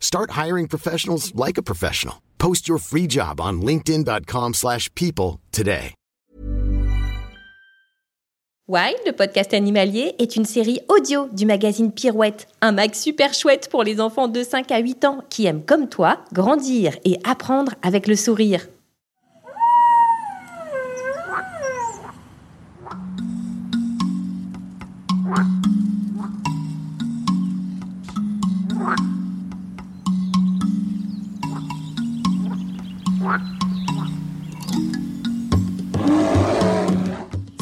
Start hiring professionals like a professional. Post your free job on linkedin.com/people slash people today. Wild, le podcast animalier, est une série audio du magazine Pirouette, un mag super chouette pour les enfants de 5 à 8 ans qui aiment comme toi grandir et apprendre avec le sourire.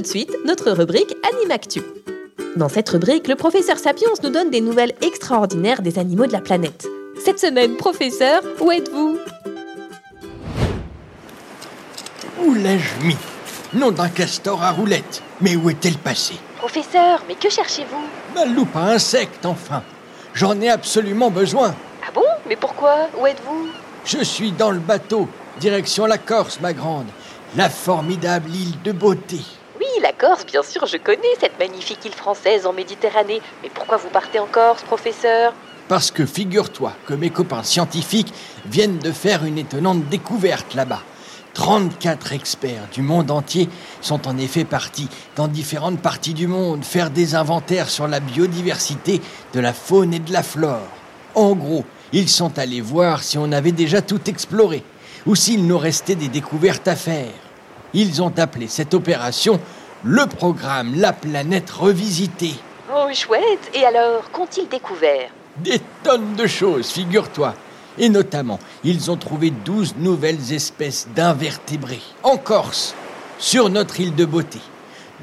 Tout de suite, notre rubrique Animactu. Dans cette rubrique, le professeur Sapiens nous donne des nouvelles extraordinaires des animaux de la planète. Cette semaine, professeur, où êtes-vous? Où l'ai-je mis? Nom d'un castor à roulette. Mais où est-elle passée? Professeur, mais que cherchez-vous? Ma loupe à insectes, enfin. J'en ai absolument besoin. Ah bon? Mais pourquoi? Où êtes-vous? Je suis dans le bateau, direction la Corse, ma grande. La formidable île de beauté. La Corse, bien sûr, je connais cette magnifique île française en Méditerranée. Mais pourquoi vous partez en Corse, professeur? Parce que figure-toi que mes copains scientifiques viennent de faire une étonnante découverte là-bas. 34 experts du monde entier sont en effet partis dans différentes parties du monde faire des inventaires sur la biodiversité de la faune et de la flore. En gros, ils sont allés voir si on avait déjà tout exploré ou s'il nous restait des découvertes à faire. Ils ont appelé cette opération le programme La planète revisitée. Oh, chouette Et alors, qu'ont-ils découvert? Des tonnes de choses, figure-toi. Et notamment, ils ont trouvé 12 nouvelles espèces d'invertébrés en Corse, sur notre île de beauté.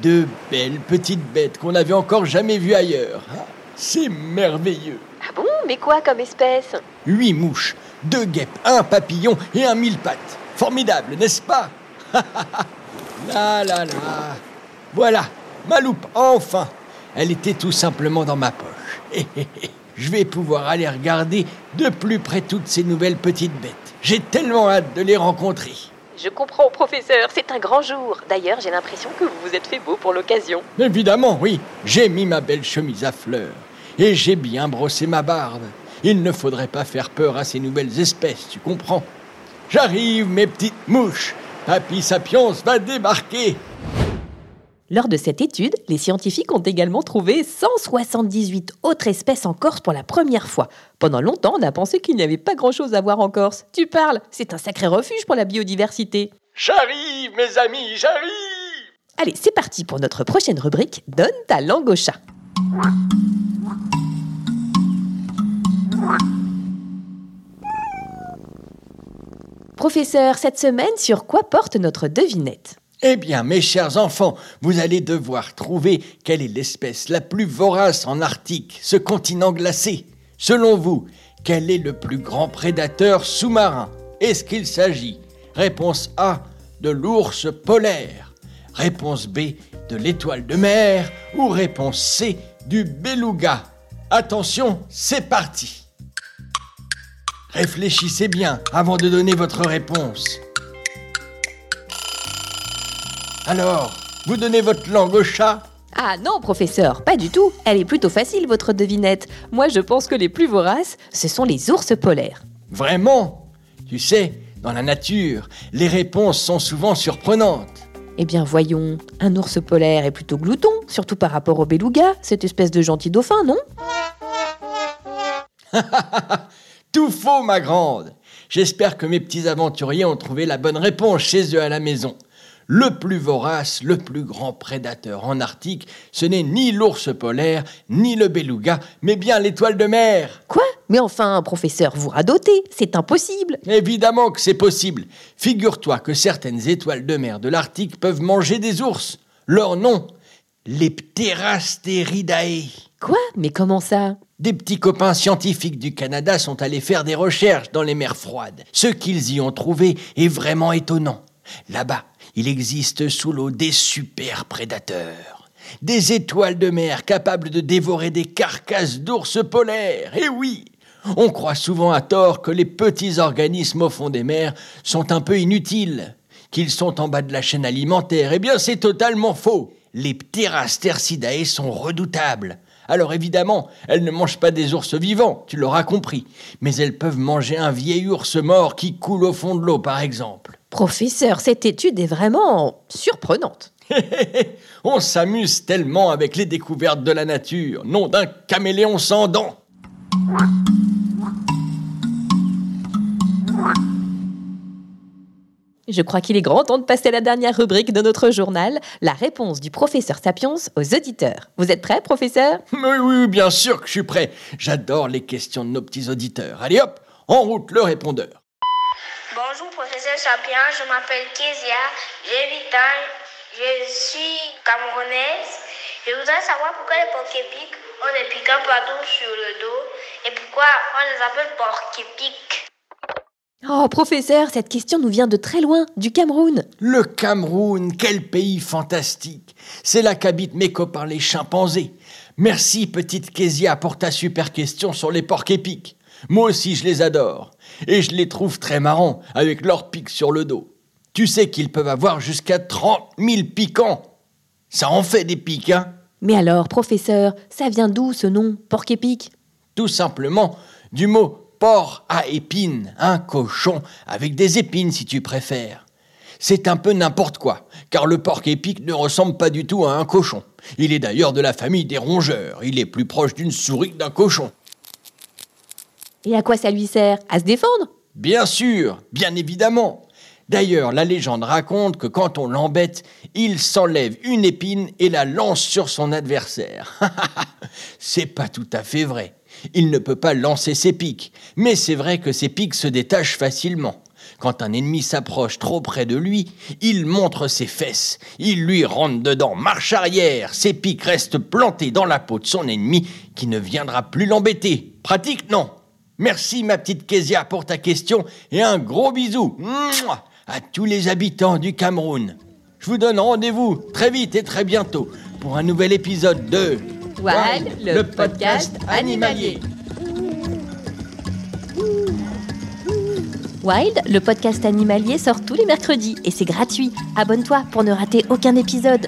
De belles petites bêtes qu'on n'avait encore jamais vues ailleurs. Ah, C'est merveilleux. Ah bon? Mais quoi comme espèce? Huit mouches, deux guêpes, un papillon et un mille pattes. Formidable, n'est-ce pas? Là, là, là. Voilà, ma loupe, enfin. Elle était tout simplement dans ma poche. Je vais pouvoir aller regarder de plus près toutes ces nouvelles petites bêtes. J'ai tellement hâte de les rencontrer. Je comprends, professeur, c'est un grand jour. D'ailleurs, j'ai l'impression que vous vous êtes fait beau pour l'occasion. Évidemment, oui. J'ai mis ma belle chemise à fleurs. Et j'ai bien brossé ma barbe. Il ne faudrait pas faire peur à ces nouvelles espèces, tu comprends? J'arrive, mes petites mouches. Papy Sapiens va débarquer. Lors de cette étude, les scientifiques ont également trouvé 178 autres espèces en Corse pour la première fois. Pendant longtemps, on a pensé qu'il n'y avait pas grand-chose à voir en Corse. Tu parles, c'est un sacré refuge pour la biodiversité. J'arrive, mes amis, j'arrive Allez, c'est parti pour notre prochaine rubrique Donne ta langue au chat. Professeur, cette semaine, sur quoi porte notre devinette? Eh bien, mes chers enfants, vous allez devoir trouver quelle est l'espèce la plus vorace en Arctique, ce continent glacé. Selon vous, quel est le plus grand prédateur sous-marin? Est-ce qu'il s'agit? Réponse A, de l'ours polaire. Réponse B, de l'étoile de mer. Ou réponse C, du beluga. Attention, c'est parti. Réfléchissez bien avant de donner votre réponse. Alors, vous donnez votre langue au chat? Ah non, professeur, pas du tout. Elle est plutôt facile, votre devinette. Moi, je pense que les plus voraces, ce sont les ours polaires. Vraiment? Tu sais, dans la nature, les réponses sont souvent surprenantes. Eh bien, voyons, un ours polaire est plutôt glouton, surtout par rapport au beluga, cette espèce de gentil dauphin, non? Tout faux, ma grande. J'espère que mes petits aventuriers ont trouvé la bonne réponse chez eux à la maison. Le plus vorace, le plus grand prédateur en Arctique, ce n'est ni l'ours polaire, ni le beluga, mais bien l'étoile de mer. Quoi? Mais enfin, professeur, vous radotez, c'est impossible. Évidemment que c'est possible. Figure-toi que certaines étoiles de mer de l'Arctique peuvent manger des ours. Leur nom, les Pterasteridae. Quoi? Mais comment ça? Des petits copains scientifiques du Canada sont allés faire des recherches dans les mers froides. Ce qu'ils y ont trouvé est vraiment étonnant. Là-bas, il existe sous l'eau des super prédateurs. Des étoiles de mer capables de dévorer des carcasses d'ours polaires. Et oui, on croit souvent à tort que les petits organismes au fond des mers sont un peu inutiles, qu'ils sont en bas de la chaîne alimentaire. Eh bien, c'est totalement faux. Les Pterastercidae sont redoutables. Alors évidemment, elles ne mangent pas des ours vivants, tu l'auras compris, mais elles peuvent manger un vieil ours mort qui coule au fond de l'eau, par exemple. Professeur, cette étude est vraiment surprenante. On s'amuse tellement avec les découvertes de la nature, nom d'un caméléon sans dents. Je crois qu'il est grand temps de passer à la dernière rubrique de notre journal, la réponse du professeur Sapiens aux auditeurs. Vous êtes prêt, professeur? Oui, oui, bien sûr que je suis prêt. J'adore les questions de nos petits auditeurs. Allez hop, en route le répondeur. Je m'appelle Kezia. J'ai 8 ans. Je suis camerounaise. Je voudrais savoir pourquoi les porcs-épics ont des piquants partout sur le dos et pourquoi on les appelle porcs-épics. Oh, professeur, cette question nous vient de très loin, du Cameroun. Le Cameroun, quel pays fantastique. C'est là qu'habitent mes copains les chimpanzés. Merci, petite Kezia, pour ta super question sur les porcs épics. Moi aussi, je les adore. Et je les trouve très marrants, avec leurs pics sur le dos. Tu sais qu'ils peuvent avoir jusqu'à 30 000 piquants. Ça en fait des pics, hein Mais alors, professeur, ça vient d'où ce nom, porc-épic Tout simplement du mot porc à épines, un cochon avec des épines si tu préfères. C'est un peu n'importe quoi, car le porc épic ne ressemble pas du tout à un cochon. Il est d'ailleurs de la famille des rongeurs, il est plus proche d'une souris que d'un cochon. Et à quoi ça lui sert? À se défendre? Bien sûr, bien évidemment. D'ailleurs, la légende raconte que quand on l'embête, il s'enlève une épine et la lance sur son adversaire. C'est pas tout à fait vrai. Il ne peut pas lancer ses pics, mais c'est vrai que ses pics se détachent facilement. Quand un ennemi s'approche trop près de lui, il montre ses fesses, il lui rentre dedans, marche arrière, ses pics restent plantés dans la peau de son ennemi qui ne viendra plus l'embêter. Pratique, non? Merci ma petite Kezia pour ta question et un gros bisou Mouah à tous les habitants du Cameroun. Je vous donne rendez-vous très vite et très bientôt pour un nouvel épisode de Wild, le, podcast animalier. Wild, le podcast animalier sort tous les mercredis et c'est gratuit. Abonne-toi pour ne rater aucun épisode.